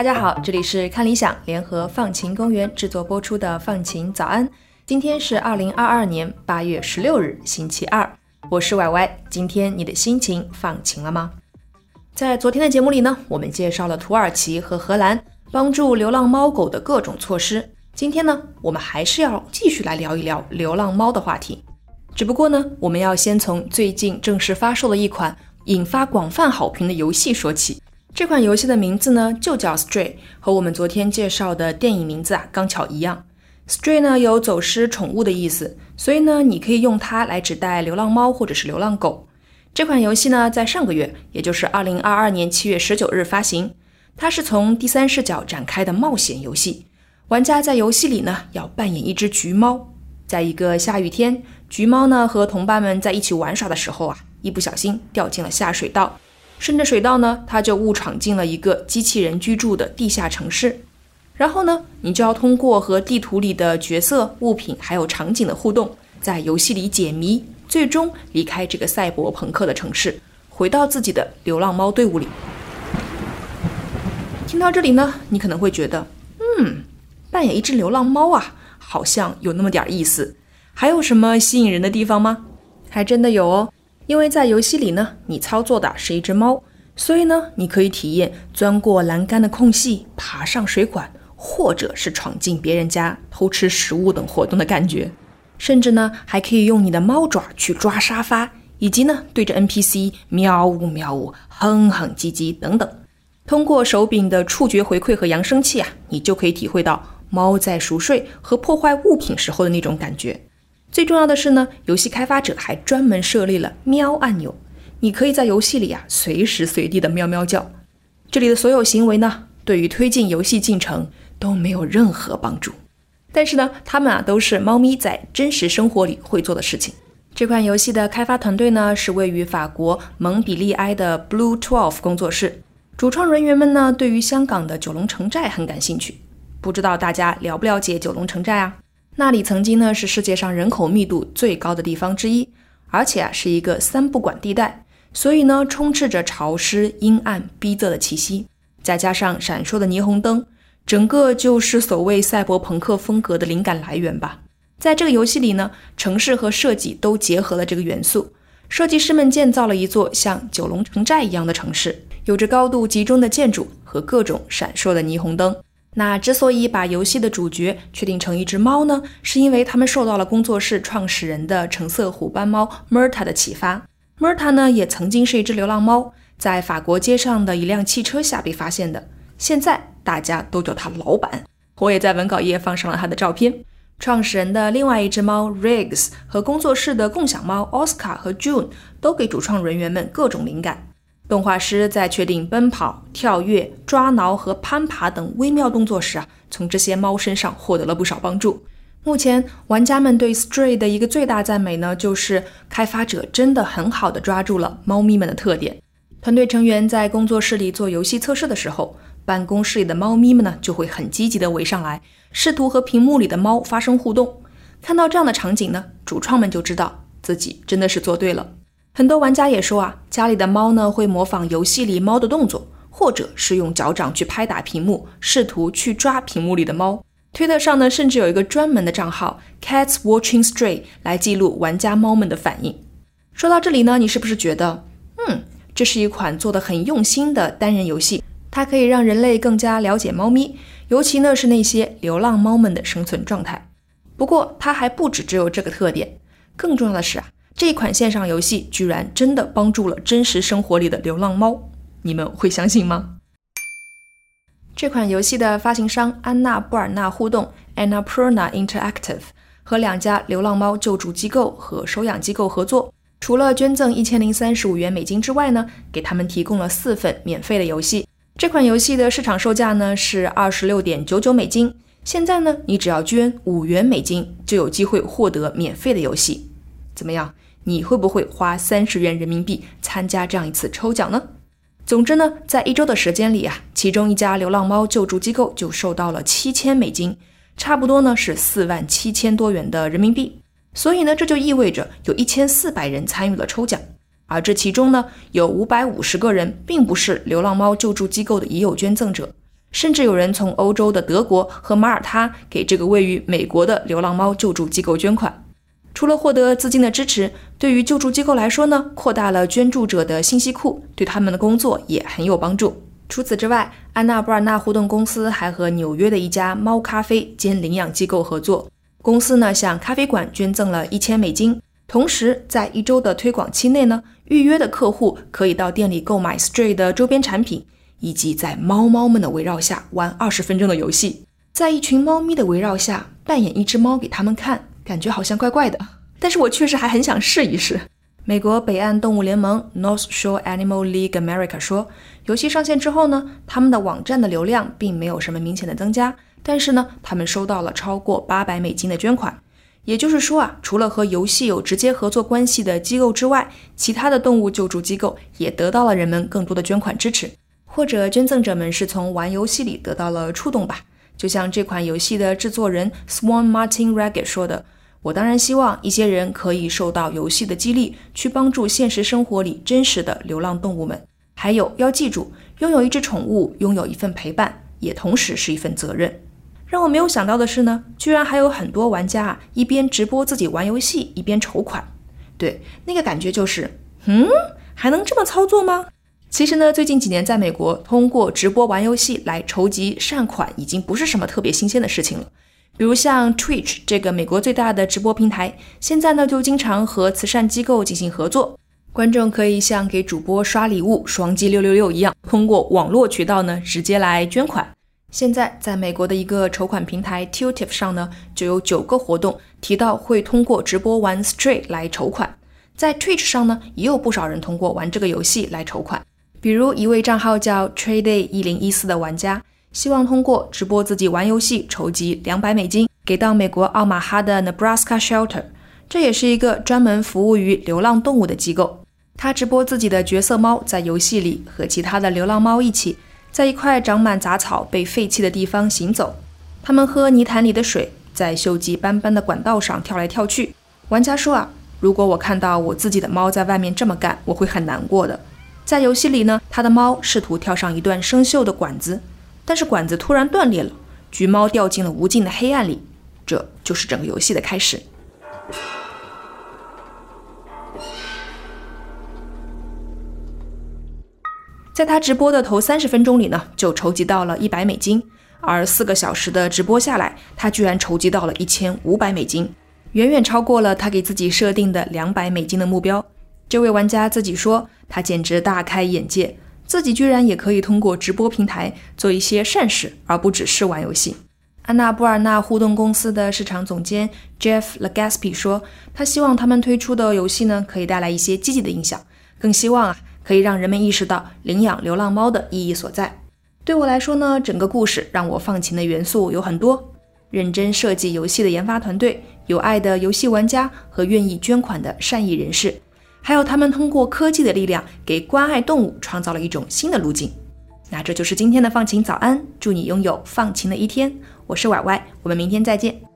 大家好，这里是看理想联合放晴公园制作播出的放晴早安。今天是二零二二年八月十六日，星期二，我是歪歪。今天你的心情放晴了吗？在昨天的节目里呢，我们介绍了土耳其和荷兰帮助流浪猫狗的各种措施。今天呢，我们还是要继续来聊一聊流浪猫的话题。只不过呢，我们要先从最近正式发售的一款引发广泛好评的游戏说起。这款游戏的名字呢，就叫 Stray，和我们昨天介绍的电影名字啊刚巧一样。Stray 呢有走失宠物的意思，所以呢，你可以用它来指代流浪猫或者是流浪狗。这款游戏呢，在上个月，也就是二零二二年七月十九日发行。它是从第三视角展开的冒险游戏，玩家在游戏里呢要扮演一只橘猫，在一个下雨天，橘猫呢和同伴们在一起玩耍的时候啊，一不小心掉进了下水道。顺着水道呢，他就误闯进了一个机器人居住的地下城市。然后呢，你就要通过和地图里的角色、物品还有场景的互动，在游戏里解谜，最终离开这个赛博朋克的城市，回到自己的流浪猫队伍里。听到这里呢，你可能会觉得，嗯，扮演一只流浪猫啊，好像有那么点意思。还有什么吸引人的地方吗？还真的有哦。因为在游戏里呢，你操作的是一只猫，所以呢，你可以体验钻过栏杆的空隙、爬上水管，或者是闯进别人家偷吃食物等活动的感觉。甚至呢，还可以用你的猫爪去抓沙发，以及呢，对着 NPC 喵呜喵呜、哼哼唧唧等等。通过手柄的触觉回馈和扬声器啊，你就可以体会到猫在熟睡和破坏物品时候的那种感觉。最重要的是呢，游戏开发者还专门设立了喵按钮，你可以在游戏里啊随时随地的喵喵叫。这里的所有行为呢，对于推进游戏进程都没有任何帮助，但是呢，它们啊都是猫咪在真实生活里会做的事情。这款游戏的开发团队呢是位于法国蒙彼利埃的 Blue Twelve 工作室，主创人员们呢对于香港的九龙城寨很感兴趣，不知道大家了不了解九龙城寨啊？那里曾经呢是世界上人口密度最高的地方之一，而且啊是一个三不管地带，所以呢充斥着潮湿、阴暗、逼仄的气息，再加上闪烁的霓虹灯，整个就是所谓赛博朋克风格的灵感来源吧。在这个游戏里呢，城市和设计都结合了这个元素，设计师们建造了一座像九龙城寨一样的城市，有着高度集中的建筑和各种闪烁的霓虹灯。那之所以把游戏的主角确定成一只猫呢，是因为他们受到了工作室创始人的橙色虎斑猫 Merta 的启发。Merta 呢，也曾经是一只流浪猫，在法国街上的一辆汽车下被发现的。现在大家都叫他老板。我也在文稿页放上了他的照片。创始人的另外一只猫 Riggs 和工作室的共享猫 Oscar 和 June 都给主创人员们各种灵感。动画师在确定奔跑、跳跃、抓挠和攀爬等微妙动作时啊，从这些猫身上获得了不少帮助。目前，玩家们对 Stray 的一个最大赞美呢，就是开发者真的很好的抓住了猫咪们的特点。团队成员在工作室里做游戏测试的时候，办公室里的猫咪们呢，就会很积极的围上来，试图和屏幕里的猫发生互动。看到这样的场景呢，主创们就知道自己真的是做对了。很多玩家也说啊，家里的猫呢会模仿游戏里猫的动作，或者是用脚掌去拍打屏幕，试图去抓屏幕里的猫。推特上呢，甚至有一个专门的账号 Cats Watching Stray 来记录玩家猫们的反应。说到这里呢，你是不是觉得，嗯，这是一款做的很用心的单人游戏？它可以让人类更加了解猫咪，尤其呢是那些流浪猫们的生存状态。不过它还不止只有这个特点，更重要的是啊。这款线上游戏居然真的帮助了真实生活里的流浪猫，你们会相信吗？这款游戏的发行商安娜布尔纳互动 （Annapurna Interactive） 和两家流浪猫救助机构和收养机构合作，除了捐赠一千零三十五元美金之外呢，给他们提供了四份免费的游戏。这款游戏的市场售价呢是二十六点九九美金，现在呢，你只要捐五元美金，就有机会获得免费的游戏。怎么样？你会不会花三十元人民币参加这样一次抽奖呢？总之呢，在一周的时间里啊，其中一家流浪猫救助机构就收到了七千美金，差不多呢是四万七千多元的人民币。所以呢，这就意味着有一千四百人参与了抽奖，而这其中呢，有五百五十个人并不是流浪猫救助机构的已有捐赠者。甚至有人从欧洲的德国和马耳他给这个位于美国的流浪猫救助机构捐款。除了获得资金的支持，对于救助机构来说呢，扩大了捐助者的信息库，对他们的工作也很有帮助。除此之外，安娜布尔纳互动公司还和纽约的一家猫咖啡兼领养机构合作。公司呢向咖啡馆捐赠了一千美金，同时在一周的推广期内呢，预约的客户可以到店里购买 Stray 的周边产品，以及在猫猫们的围绕下玩二十分钟的游戏。在一群猫咪的围绕下扮演一只猫给他们看，感觉好像怪怪的，但是我确实还很想试一试。美国北岸动物联盟 North Shore Animal League America 说，游戏上线之后呢，他们的网站的流量并没有什么明显的增加，但是呢，他们收到了超过八百美金的捐款。也就是说啊，除了和游戏有直接合作关系的机构之外，其他的动物救助机构也得到了人们更多的捐款支持，或者捐赠者们是从玩游戏里得到了触动吧。就像这款游戏的制作人 Swan Martin Raggett 说的。我当然希望一些人可以受到游戏的激励，去帮助现实生活里真实的流浪动物们。还有要记住，拥有一只宠物，拥有一份陪伴，也同时是一份责任。让我没有想到的是呢，居然还有很多玩家啊，一边直播自己玩游戏，一边筹款。对，那个感觉就是，嗯，还能这么操作吗？其实呢，最近几年在美国，通过直播玩游戏来筹集善款，已经不是什么特别新鲜的事情了。比如像 Twitch 这个美国最大的直播平台，现在呢就经常和慈善机构进行合作，观众可以像给主播刷礼物、双击六六六一样，通过网络渠道呢直接来捐款。现在在美国的一个筹款平台 t u t i f 上呢，就有九个活动提到会通过直播玩 Stray 来筹款。在 Twitch 上呢，也有不少人通过玩这个游戏来筹款，比如一位账号叫 Trayday 一零一四的玩家。希望通过直播自己玩游戏筹集两百美金，给到美国奥马哈的 Nebraska Shelter，这也是一个专门服务于流浪动物的机构。他直播自己的角色猫在游戏里和其他的流浪猫一起，在一块长满杂草、被废弃的地方行走。他们喝泥潭里的水，在锈迹斑斑的管道上跳来跳去。玩家说啊，如果我看到我自己的猫在外面这么干，我会很难过的。在游戏里呢，他的猫试图跳上一段生锈的管子。但是管子突然断裂了，橘猫掉进了无尽的黑暗里，这就是整个游戏的开始。在他直播的头三十分钟里呢，就筹集到了一百美金，而四个小时的直播下来，他居然筹集到了一千五百美金，远远超过了他给自己设定的两百美金的目标。这位玩家自己说，他简直大开眼界。自己居然也可以通过直播平台做一些善事，而不只是玩游戏。安娜布尔纳互动公司的市场总监 Jeff Legaspi 说：“他希望他们推出的游戏呢，可以带来一些积极的影响，更希望啊，可以让人们意识到领养流浪猫的意义所在。”对我来说呢，整个故事让我放晴的元素有很多：认真设计游戏的研发团队、有爱的游戏玩家和愿意捐款的善意人士。还有，他们通过科技的力量，给关爱动物创造了一种新的路径。那这就是今天的放晴早安，祝你拥有放晴的一天。我是歪歪，我们明天再见。